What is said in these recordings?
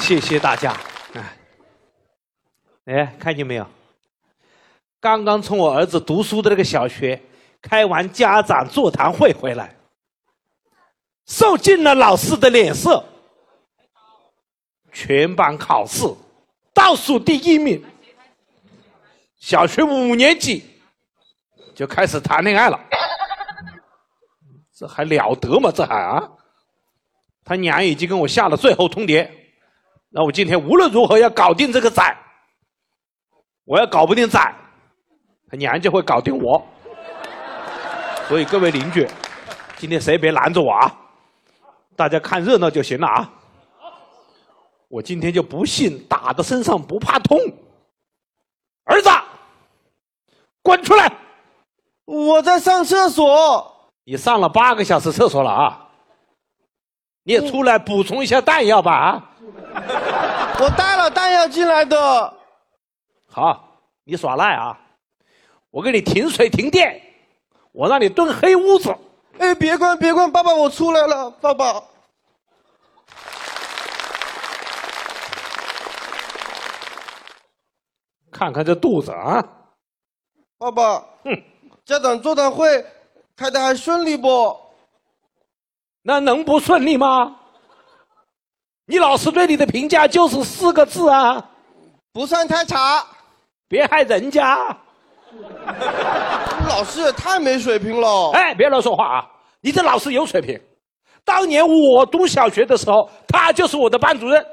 谢谢大家。哎，哎，看见没有？刚刚从我儿子读书的那个小学开完家长座谈会回来，受尽了老师的脸色。全班考试倒数第一名，小学五年级就开始谈恋爱了，这还了得吗？这还啊？他娘已经跟我下了最后通牒，那我今天无论如何要搞定这个崽，我要搞不定崽，他娘就会搞定我。所以各位邻居，今天谁别拦着我啊？大家看热闹就行了啊！我今天就不信打的身上不怕痛。儿子，滚出来！我在上厕所。你上了八个小时厕所了啊！你也出来补充一下弹药吧啊！我带了弹药进来的。好，你耍赖啊！我给你停水停电，我让你蹲黑屋子。哎，别关别关，爸爸我出来了，爸爸。看看这肚子啊！爸爸，哼，家长座谈会开的还顺利不？那能不顺利吗？你老师对你的评价就是四个字啊，不算太差。别害人家。老师也太没水平了。哎，别乱说话啊！你这老师有水平。当年我读小学的时候，他就是我的班主任。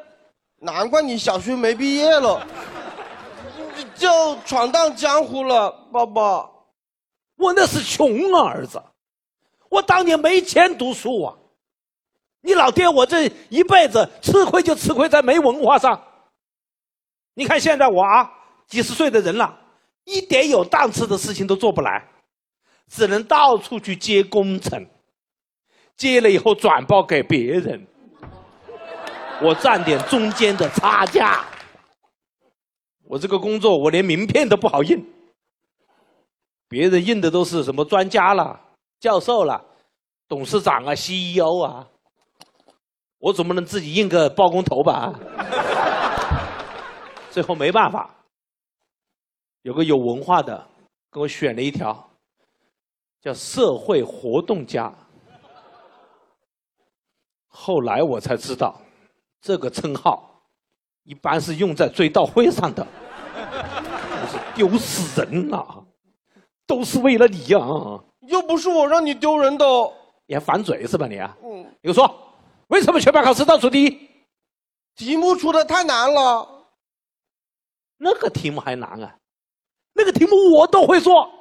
难怪你小学没毕业了。就闯荡江湖了，爸爸。我那是穷啊，儿子。我当年没钱读书啊。你老爹我这一辈子吃亏就吃亏在没文化上。你看现在我啊，几十岁的人了，一点有档次的事情都做不来，只能到处去接工程，接了以后转包给别人，我赚点中间的差价。我这个工作，我连名片都不好印。别人印的都是什么专家了、教授了、董事长啊、CEO 啊，我总不能自己印个包工头吧？最后没办法，有个有文化的给我选了一条，叫社会活动家。后来我才知道，这个称号。一般是用在追悼会上的，是丢死人呐！都是为了你呀！又不是我让你丢人的，你还反嘴是吧你？嗯，你说为什么全班考试倒数第一？题目出的太难了。那个题目还难啊？那个题目我都会做。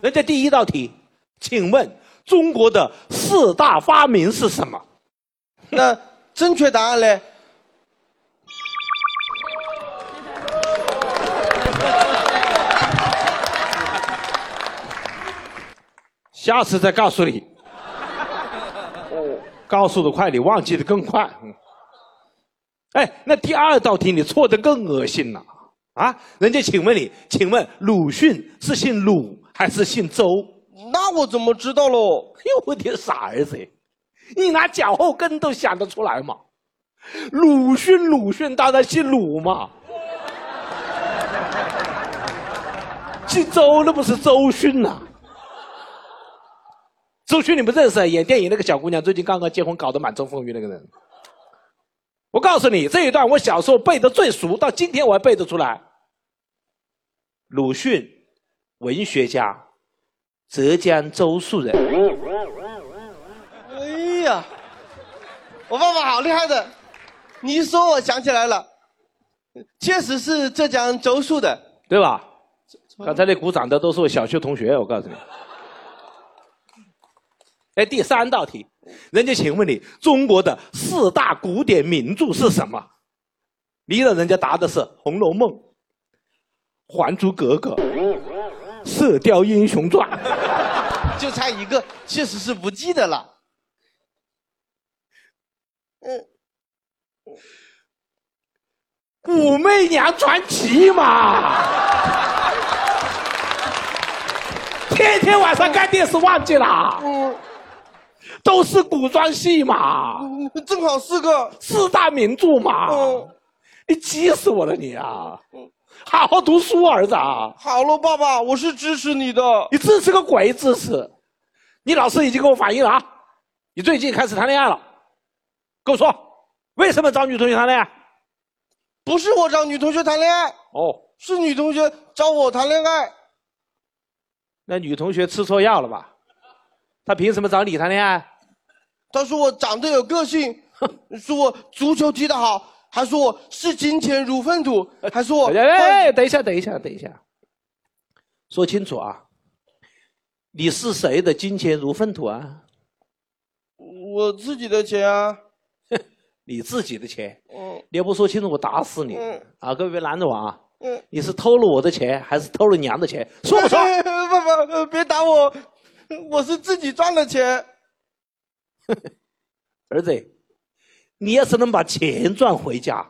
人家第一道题，请问中国的四大发明是什么？那正确答案嘞？下次再告诉你。告诉的快，你忘记的更快。哎，那第二道题你错的更恶心了啊！人家请问你，请问鲁迅是姓鲁还是姓周？那我怎么知道喽？哟，我的傻儿子，你拿脚后跟都想得出来吗？鲁迅，鲁迅当然姓鲁嘛。姓周那不是周迅呐？周迅你们认识？演电影那个小姑娘，最近刚刚结婚，搞得满城风雨那个人。我告诉你，这一段我小时候背的最熟，到今天我还背得出来。鲁迅，文学家，浙江周树人。哎呀，我爸爸好厉害的！你一说，我想起来了，确实是浙江周树的，对吧？刚才那鼓掌的都是我小学同学，我告诉你。哎，第三道题，人家请问你，中国的四大古典名著是什么？你让人家答的是《红楼梦》《还珠格格》《射雕英雄传》，就差一个，确实是不记得了。嗯，《武媚娘传奇》嘛，天天晚上看电视忘记了。嗯。都是古装戏嘛，嗯正好是个。四大名著嘛。嗯你急死我了你啊！好好读书，儿子啊！好了，爸爸，我是支持你的。你支持个鬼支持！你老师已经跟我反映了啊，你最近开始谈恋爱了，跟我说为什么找女同学谈恋爱？不是我找女同学谈恋爱，哦，是女同学找我谈恋爱。那女同学吃错药了吧？她凭什么找你谈恋爱？她说我长得有个性，说我足球踢得好，还说我视金钱如粪土，还说我哎哎哎，等一下，等一下，等一下，说清楚啊！你是谁的金钱如粪土啊？我自己的钱啊。你自己的钱，嗯你要不说清楚，我打死你！嗯啊，各位别拦着我啊！嗯，你是偷了我的钱，还是偷了娘的钱？说不说？爸爸，呃别打我，我是自己赚的钱。儿子，你要是能把钱赚回家，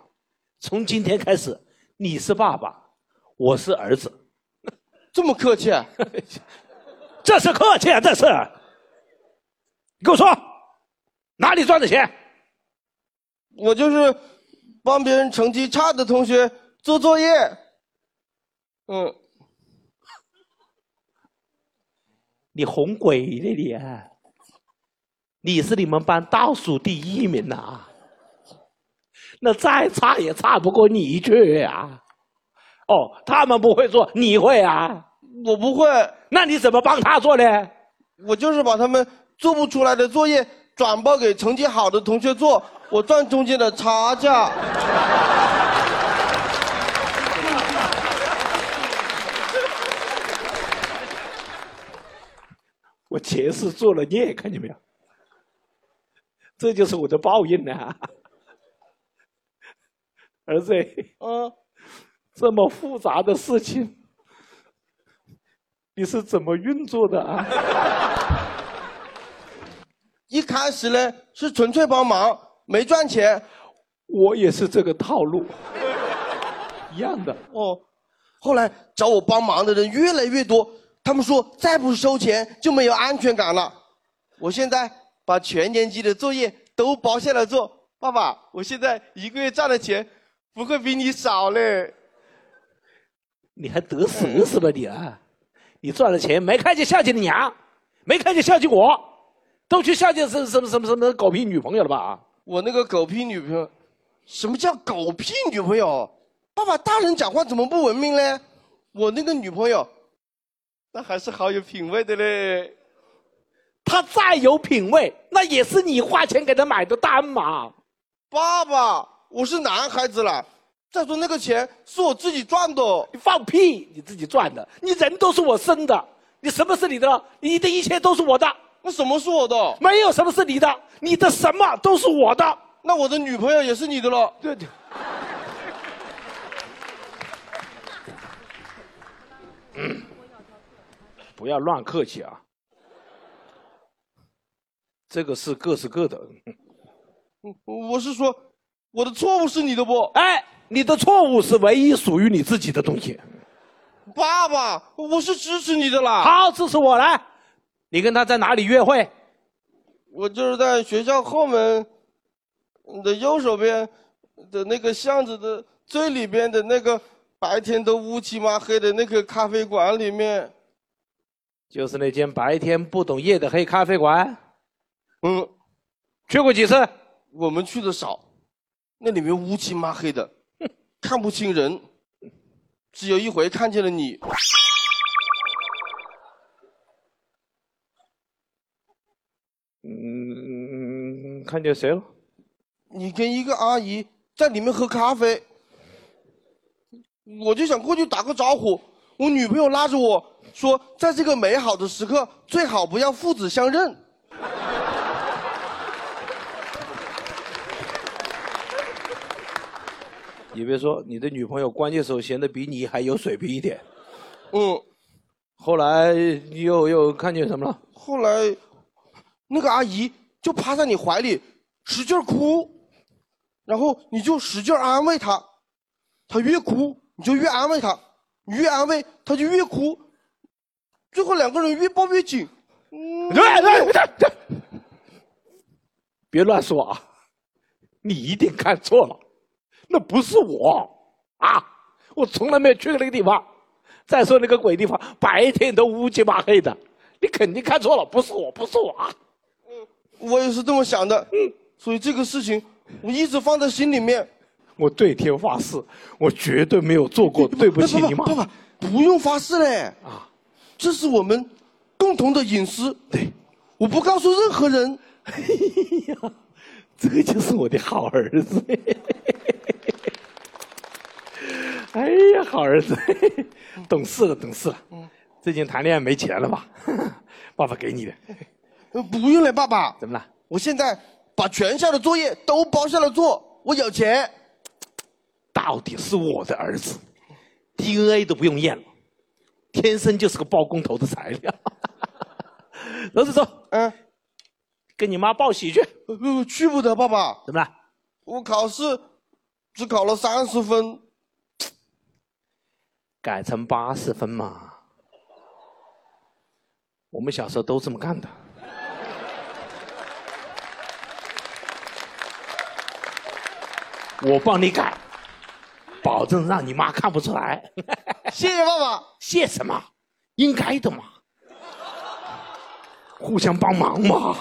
从今天开始，你是爸爸，我是儿子，这么客气啊？这是客气啊，这是。你给我说，哪里赚的钱？我就是帮别人成绩差的同学做作业。嗯，你哄鬼呢你啊！你是你们班倒数第一名呐、那再差也差不过你一去啊！哦，他们不会做，你会啊？我不会，那你怎么帮他做呢？我就是把他们做不出来的作业转报给成绩好的同学做，我赚中间的差价。我前世做了孽，看见没有？这就是我的报应呐、儿子，嗯，这么复杂的事情，你是怎么运作的啊？一开始呢是纯粹帮忙，没赚钱。我也是这个套路，一样的。哦，后来找我帮忙的人越来越多，他们说再不收钱就没有安全感了。我现在把全年级的作业都包下来做，爸爸，我现在一个月赚的钱不会比你少嘞。你还得瑟是吧你啊？你赚了钱没看见孝敬你娘，没看见孝敬我，都去孝敬什什么什么什么狗屁女朋友了吧？我那个狗屁女朋友，什么叫狗屁女朋友？爸爸，大人讲话怎么不文明嘞？我那个女朋友，那还是好有品味的嘞。她再有品味，那也是你花钱给他买的单嘛。爸爸，我是男孩子了。再说那个钱是我自己赚的。你放屁！你自己赚的，你人都是我生的，你什么是你的？你的一切都是我的，那什么是我的？没有什么是你的，你的什么都是我的。那我的女朋友也是你的了。对对。嗯，不要乱客气啊！这个是各是各的。嗯我是说，我的错误是你的不？哎，你的错误是唯一属于你自己的东西。爸爸，我是支持你的啦。好，支持我来。你跟他在哪里约会？我就是在学校后门的右手边的那个巷子的最里边的那个白天都乌漆嘛黑的那个咖啡馆里面。就是那间白天不懂夜的黑咖啡馆。嗯，去过几次？我们去的少，那里面乌漆嘛黑的，看不清人。只有一回看见了你。嗯，看见谁了？你跟一个阿姨在里面喝咖啡，我就想过去打个招呼。我女朋友拉着我说，在这个美好的时刻，最好不要父子相认。你别说，你的女朋友关键时候显得比你还有水平一点。嗯，后来又又看见什么了？后来，那个阿姨就趴在你怀里使劲哭，然后你就使劲安慰她，她越哭你就越安慰她，你越安慰她就越哭，最后两个人越抱越紧。嗯对对对对，别乱说啊！你一定看错了，那不是我啊！我从来没有去过那个地方。再说那个鬼地方，白天都乌漆麻黑的，你肯定看错了，不是我，不是我啊！我也是这么想的，嗯，所以这个事情我一直放在心里面。我对天发誓，我绝对没有做过对不起你妈。爸爸，不用发誓嘞，啊，这是我们共同的隐私，对，我不告诉任何人。哎呀，这个就是我的好儿子。哎呀，好儿子，懂事了，懂事了。嗯，最近谈恋爱没钱了吧？爸爸给你的。不用了，爸爸。怎么了？我现在把全校的作业都包下来做，我有钱。到底是我的儿子，DNA 都不用验了，天生就是个包工头的材料。老子走，嗯，跟你妈报喜去。去不得，爸爸。怎么了？我考试只考了三十分。改成八十分嘛？我们小时候都这么干的。我帮你改，保证让你妈看不出来。谢谢爸爸。谢什么？应该的嘛。互相帮忙嘛。